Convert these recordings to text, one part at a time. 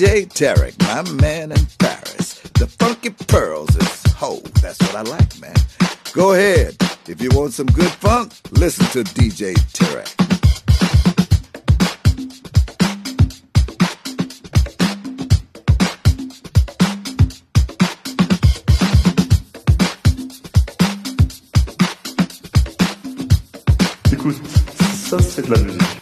DJ Tarek, my man in Paris. The funky pearls is ho. That's what I like, man. Go ahead. If you want some good funk, listen to DJ Tarek. Écoute, ça c'est de la musique.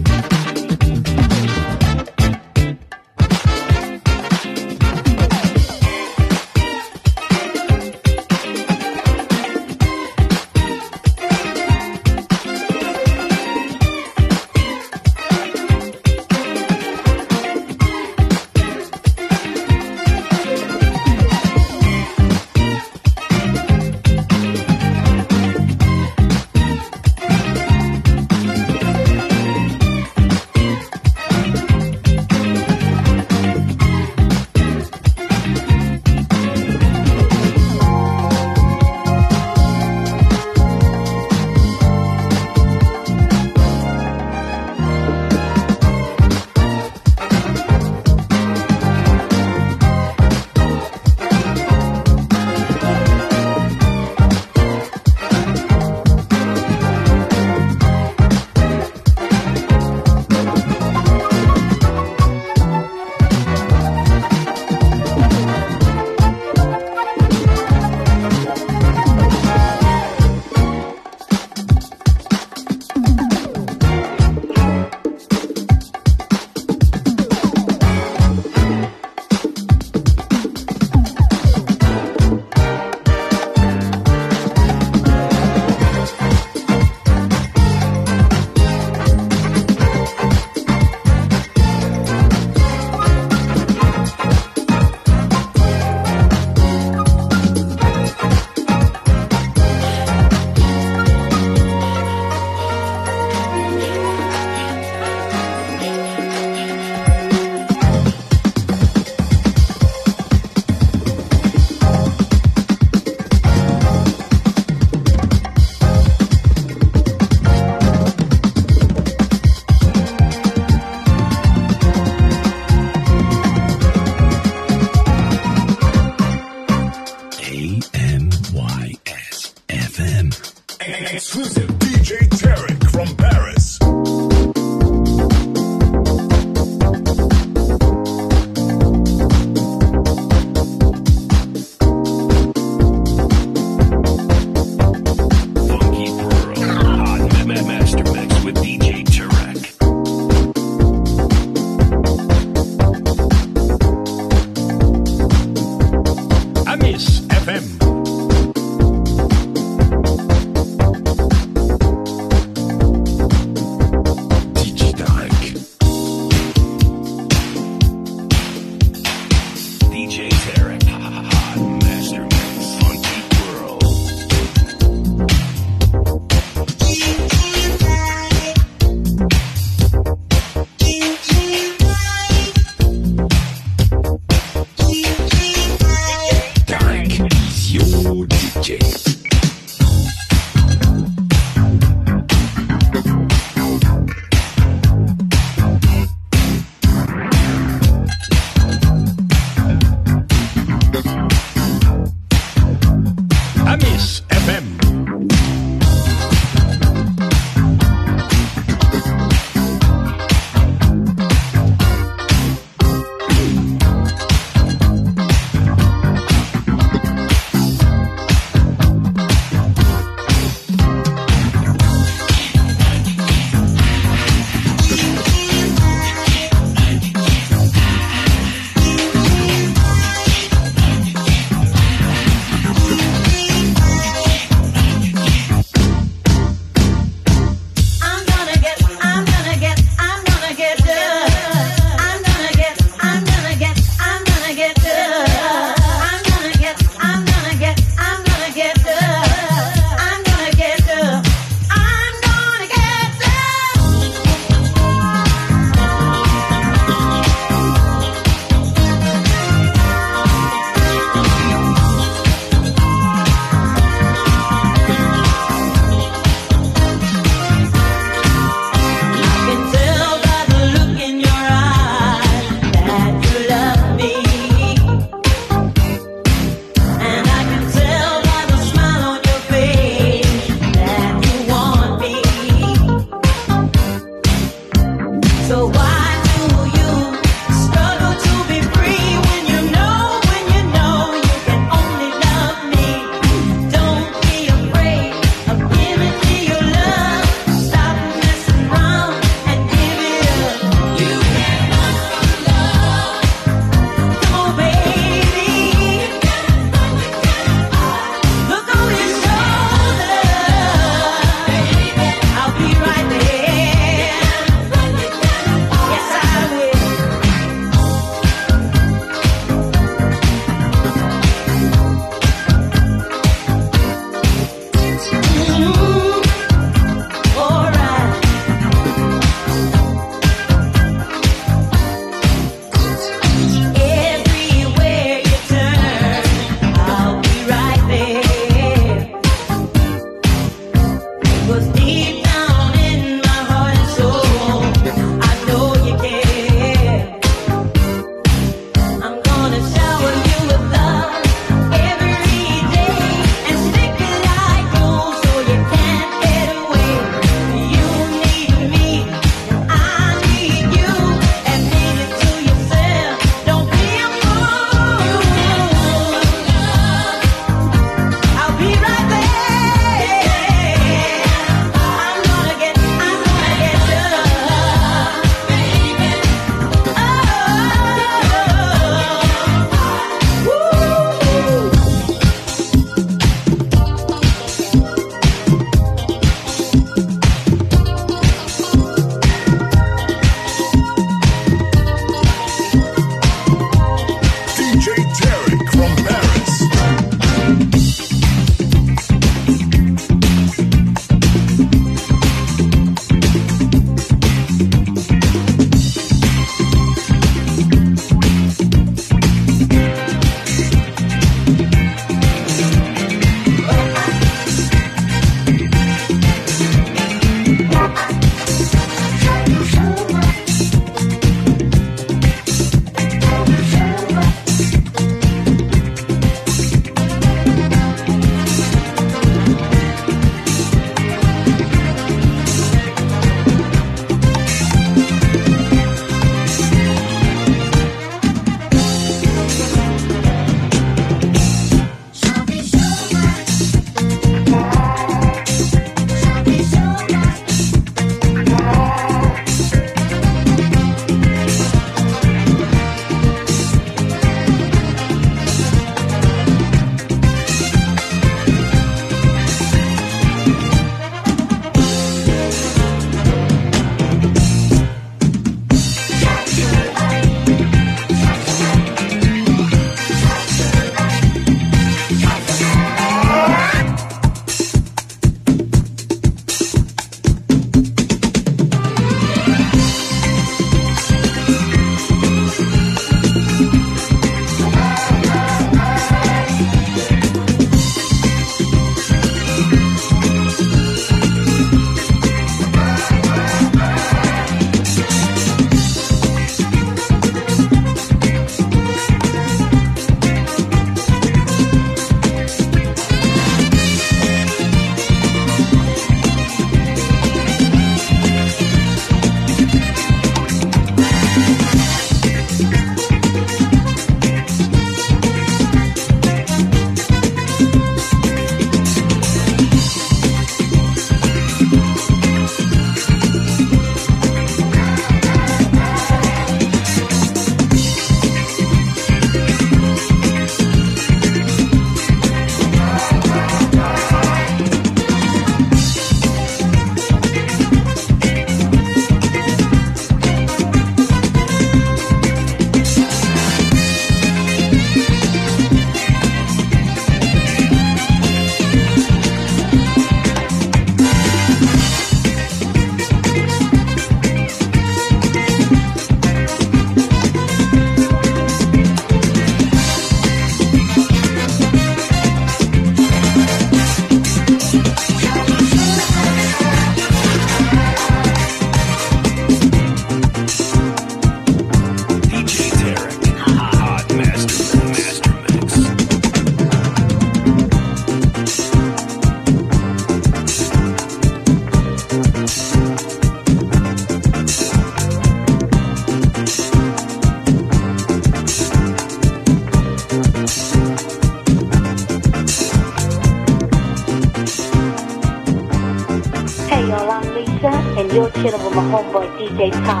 Homeboy DJ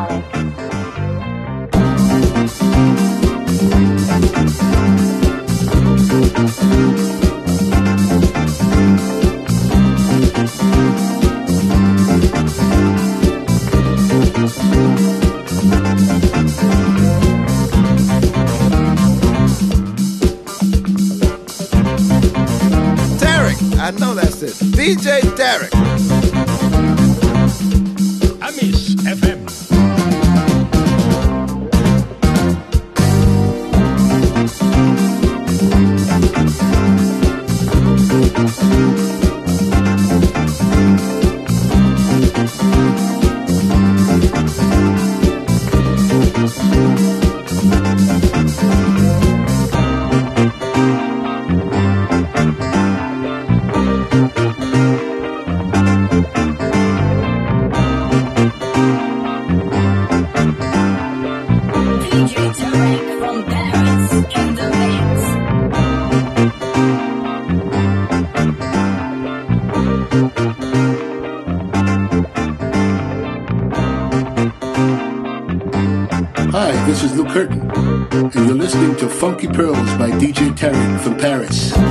Funky Pearls by DJ Tarek from Paris.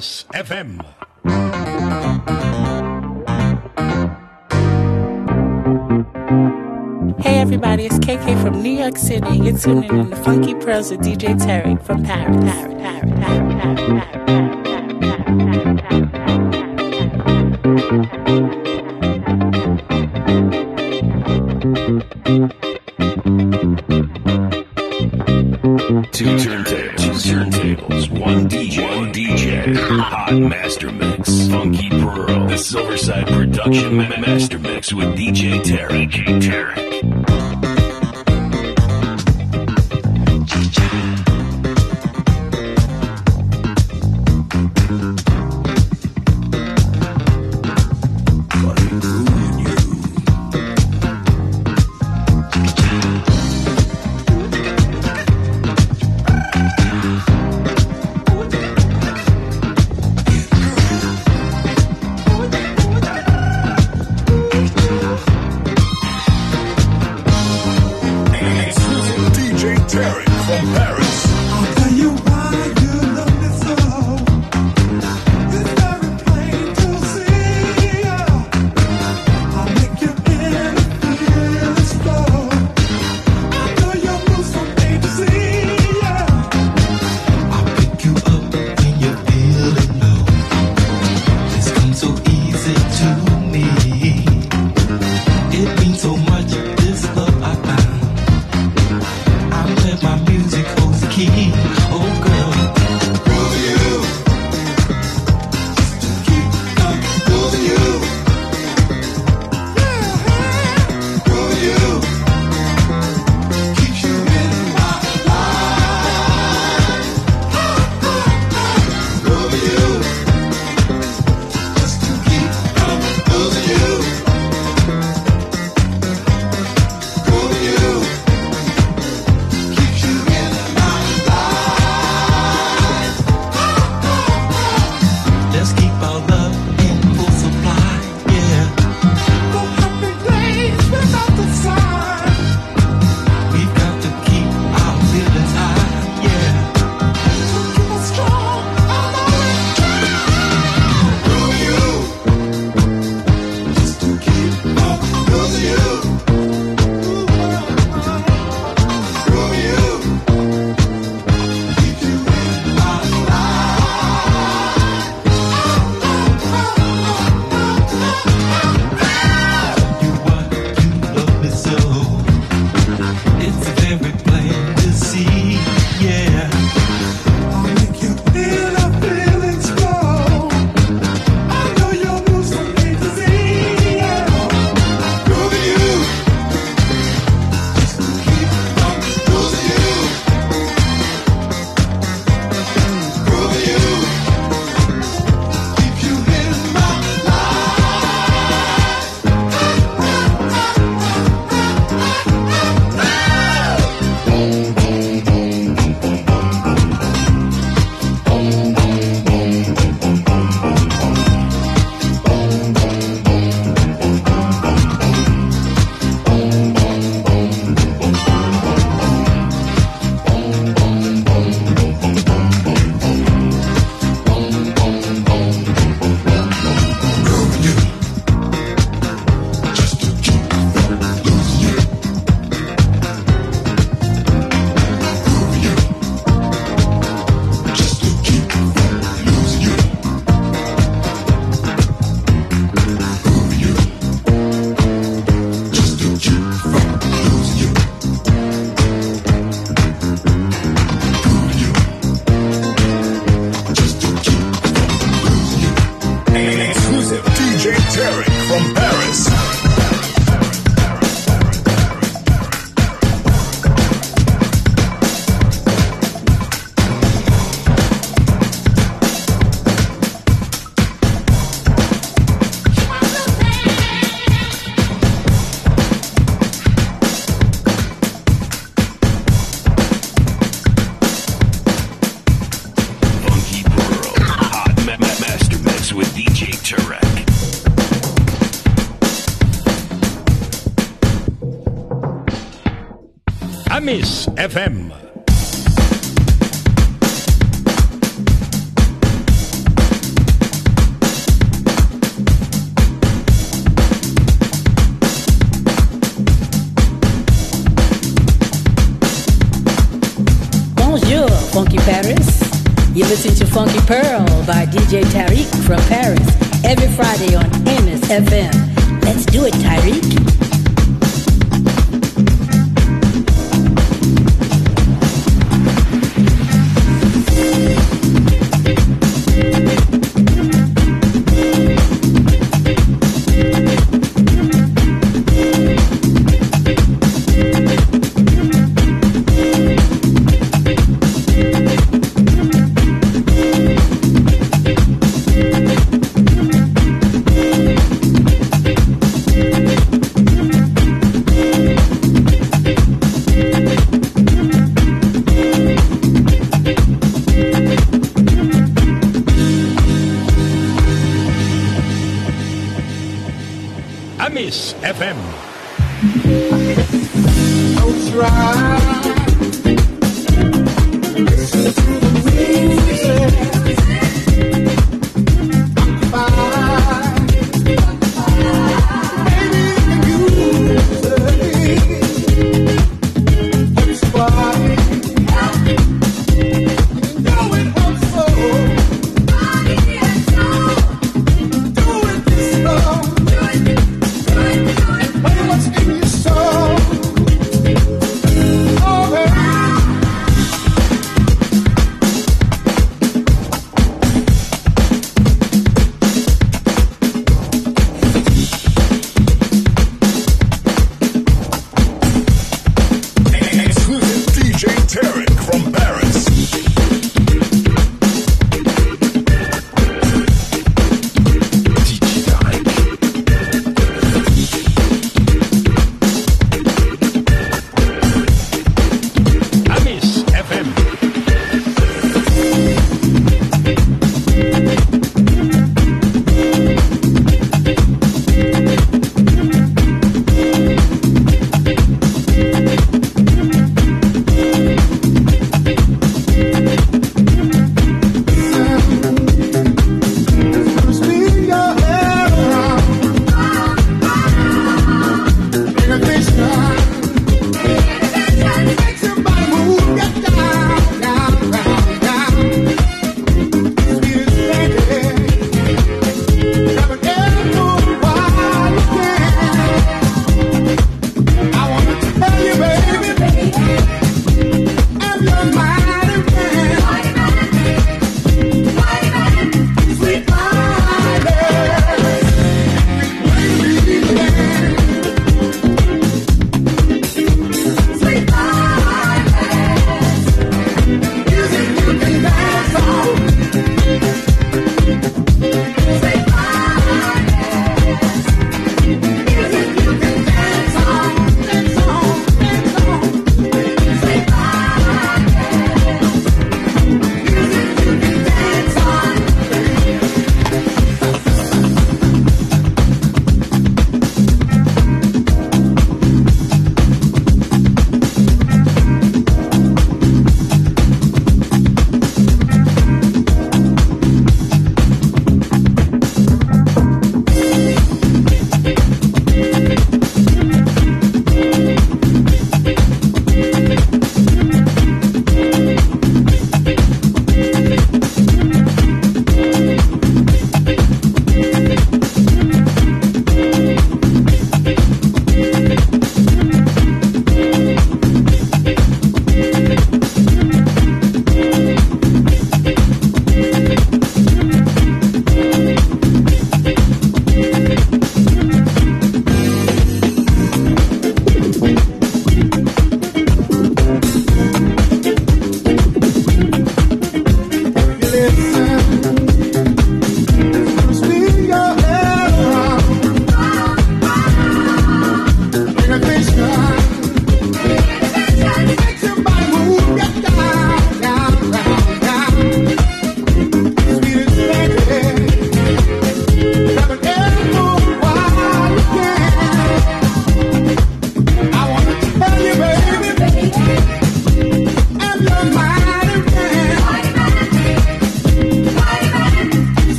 FM. Hey everybody, it's KK from New York City. You're tuning in to the Funky Pearls with DJ Tarek from Paris. Paris, Paris, Paris, Paris, Paris, Production Ma- Amis FM. Bonjour, Funky Paris. You listen to Funky Pearl by DJ Tarek from Paris every Friday on Amis FM. Let's do it, Tarek.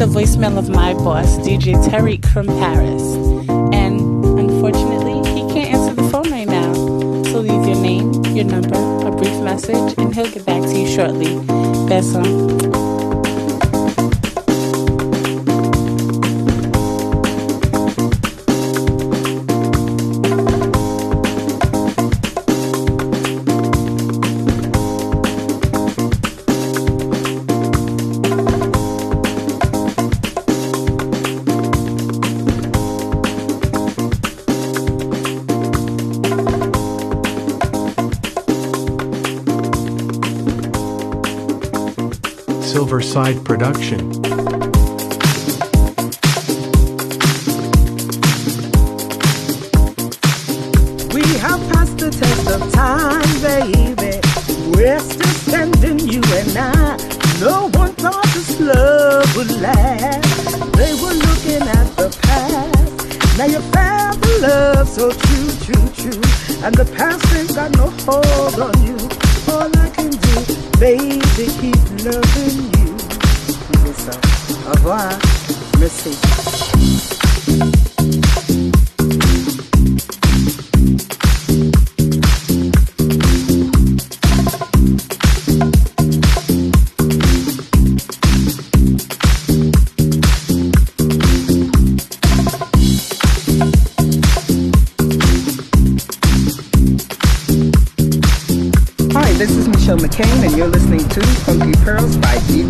the voicemail of my boss, DJ Tarek from Paris. And unfortunately, he can't answer the phone right now. So leave your name, your number, a brief message, and he'll get back to you shortly. Besson. Riverside production.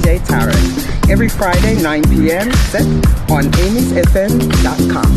DJ Tarek every Friday 9 p.m. set on amisfm.com.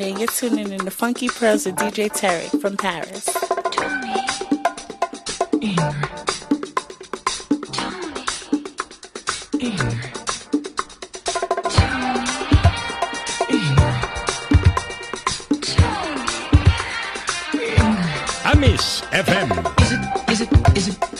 And You're tuning in to Funky Pearls with DJ Tarek from Paris. Amis FM. Is it, is it, is it?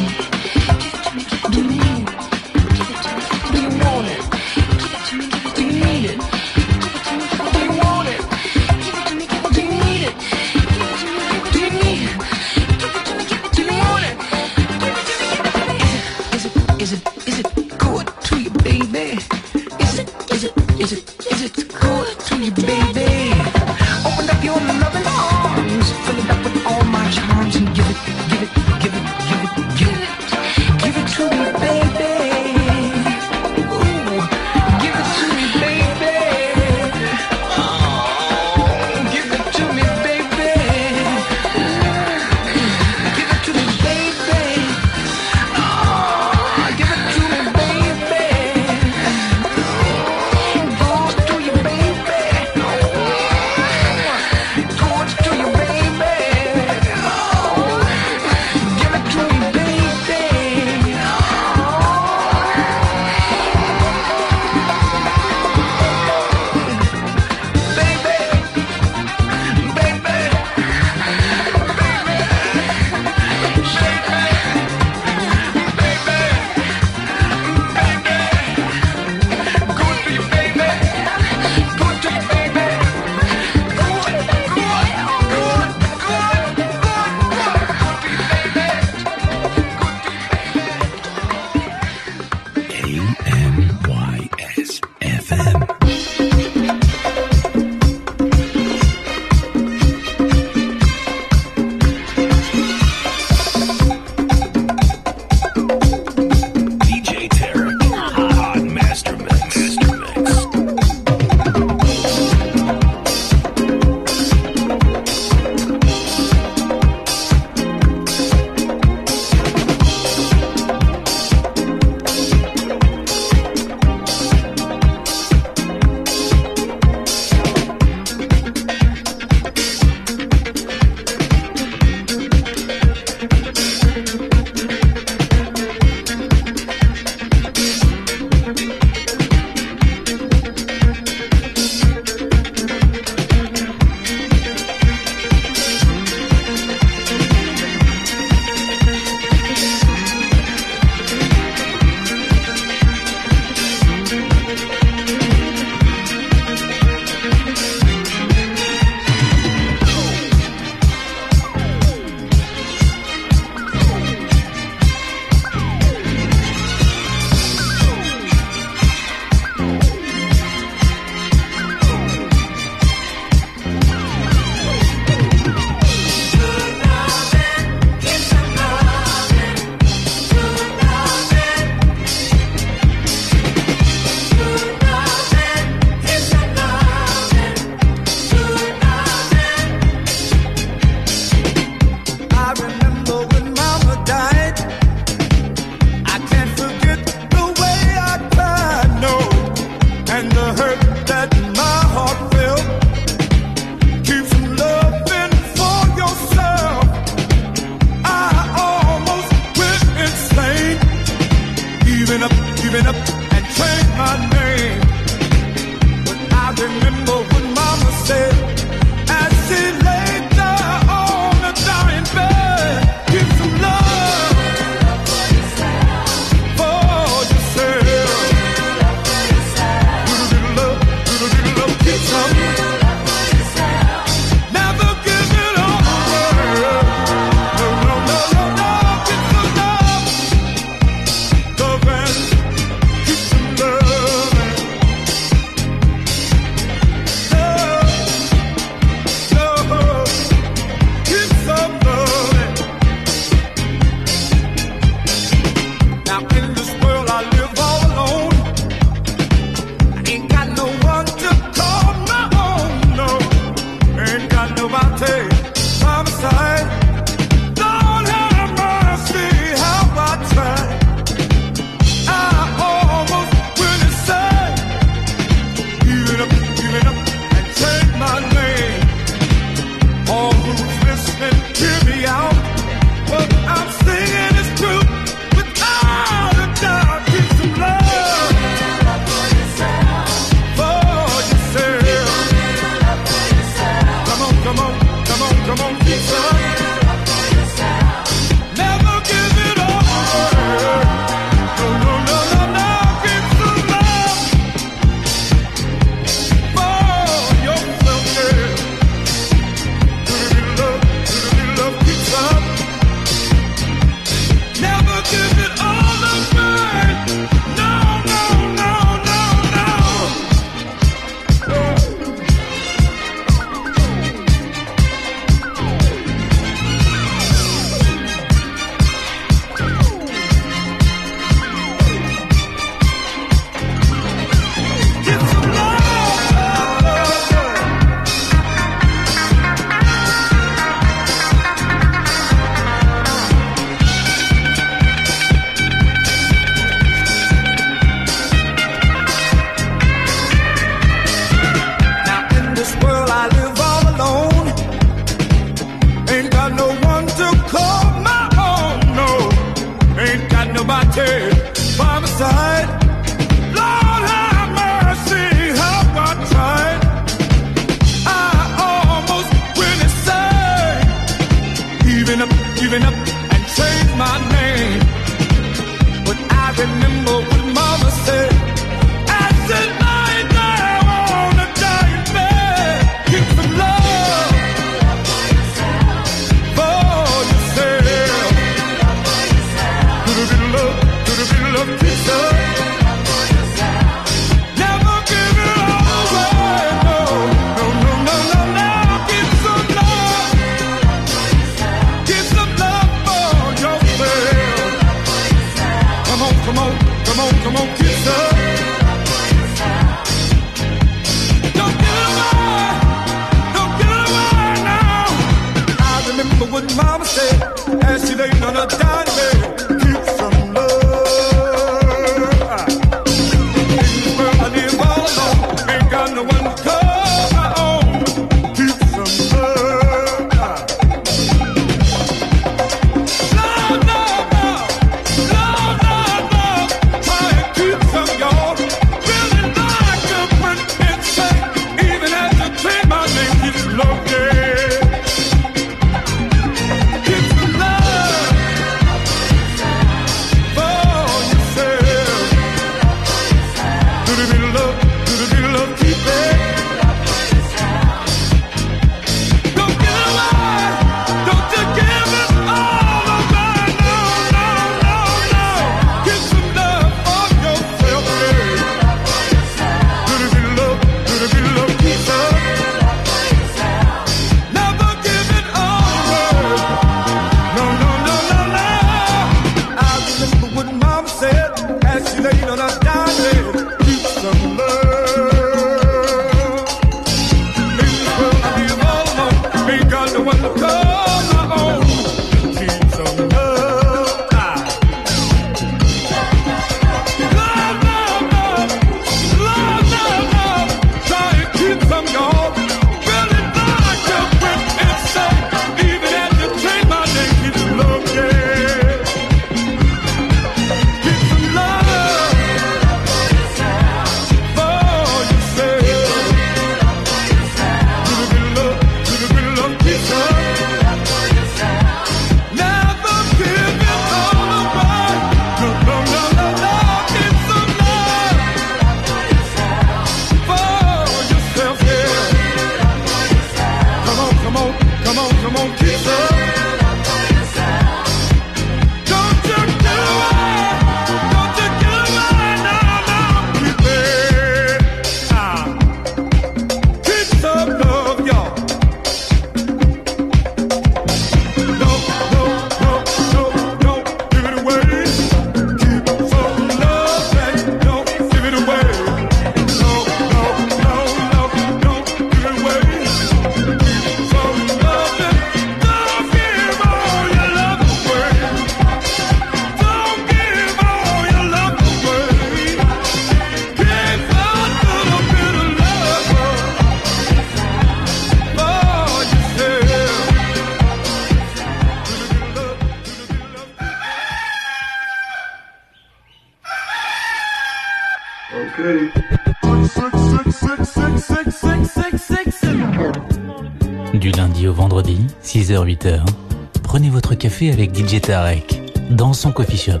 avec DJ Tarek dans son coffee shop.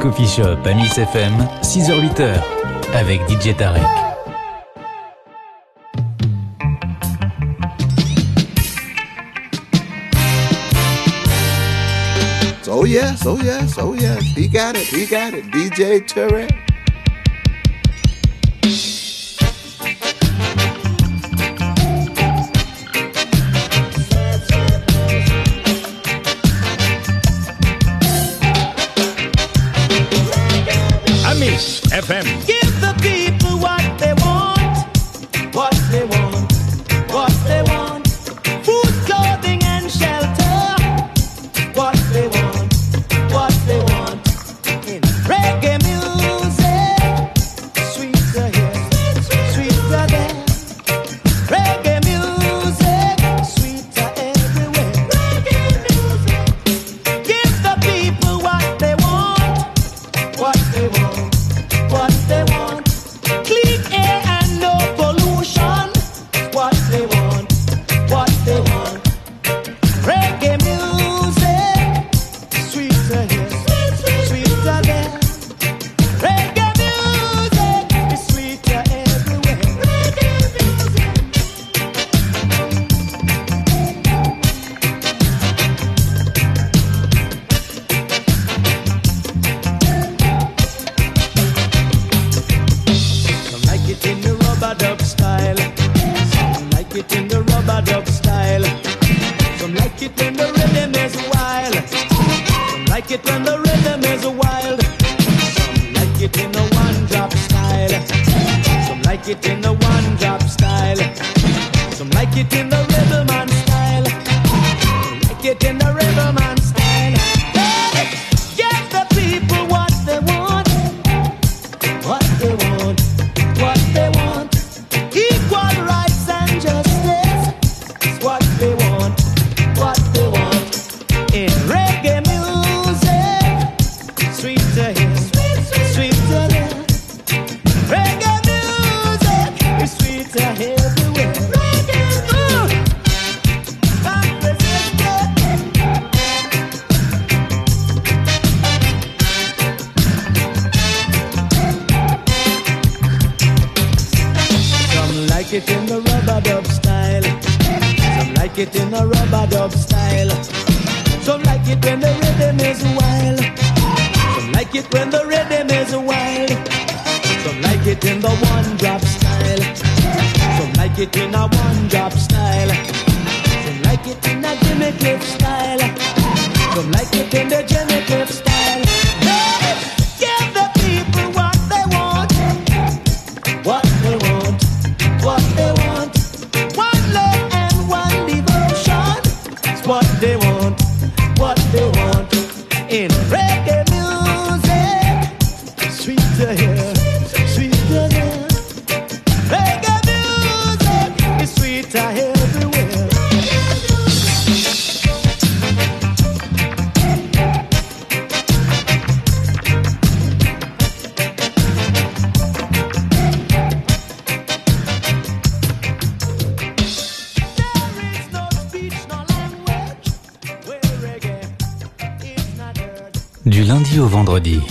Coffee Shop à Miss FM, 6h-8h avec DJ Tarek. Oh yes, oh yes, oh yes, he got it, he got it, DJ Tarek.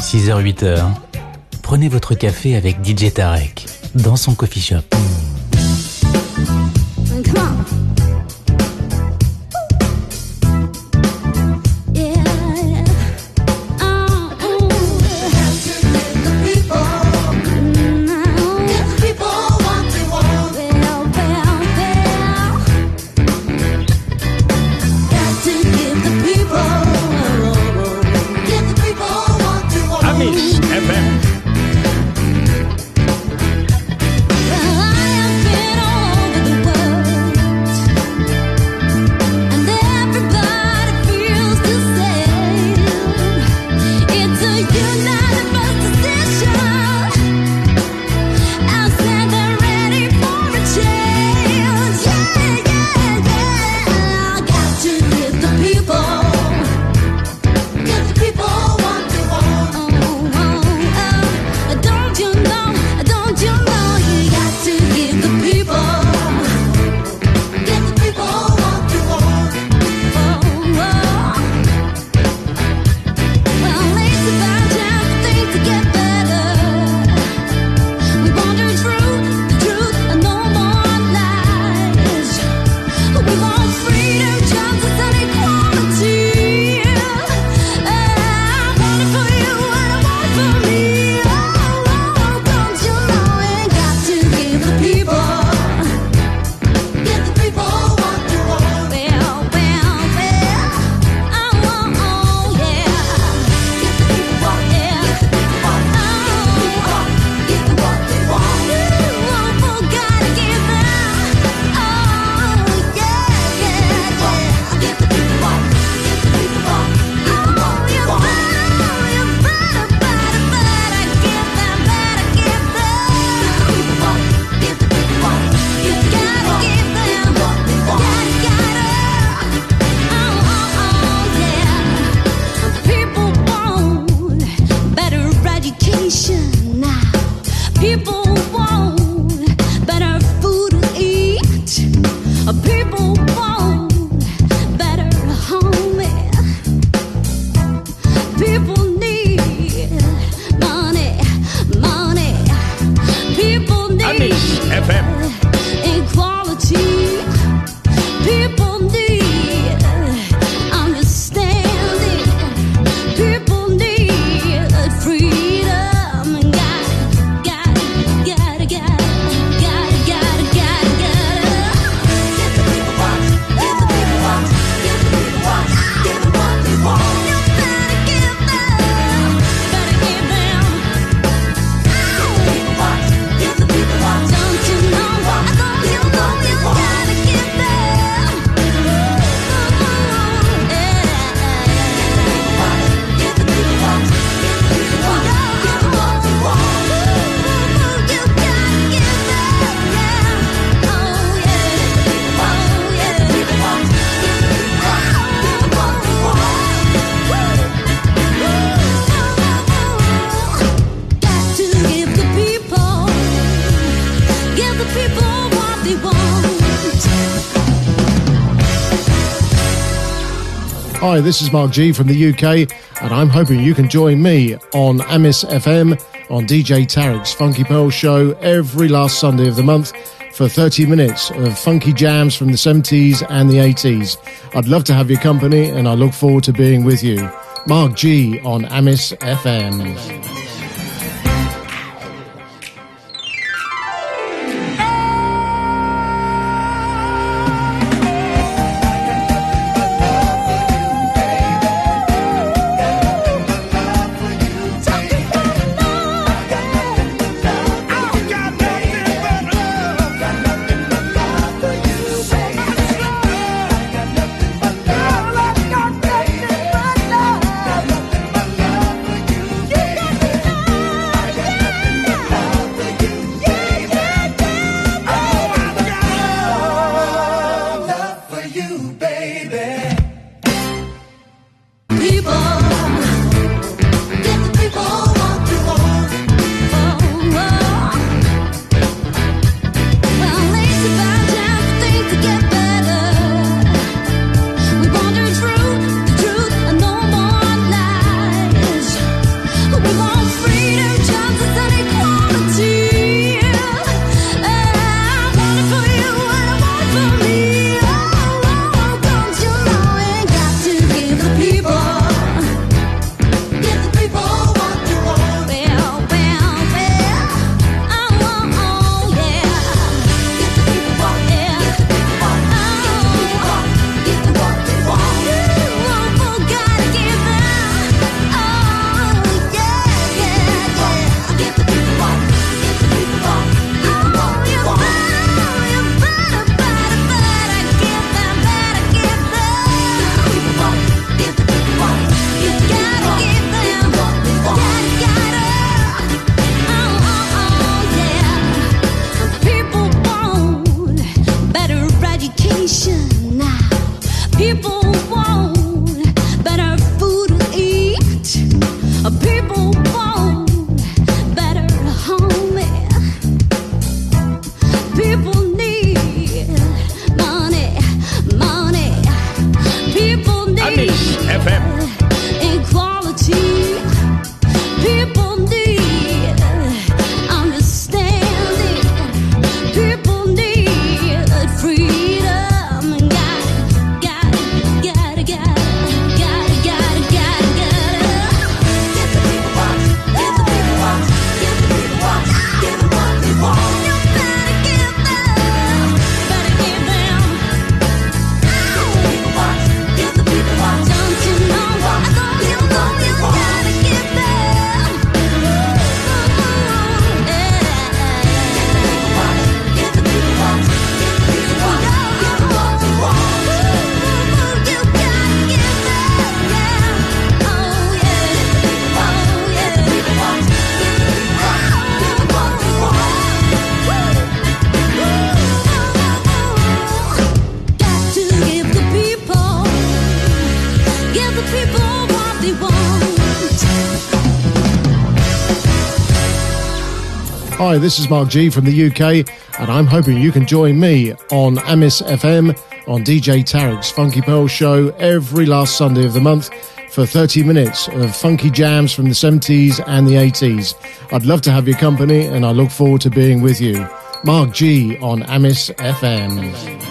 6h-8h, prenez votre café avec DJ Tarek dans son coffee shop. Hi, this is Mark G from the UK, and I'm hoping you can join me on Amis FM on DJ Tarek's Funky Pearl show every last Sunday of the month for 30 minutes of funky jams from the 70s and the 80s. I'd love to have your company, and I look forward to being with you. Mark G on Amis FM. Hi, this is Mark G from the UK, and I'm hoping you can join me on Amis FM on DJ Tarek's Funky Pearl show every last Sunday of the month for 30 minutes of funky jams from the 70s and the 80s. I'd love to have your company, and I look forward to being with you. Mark G on Amis FM.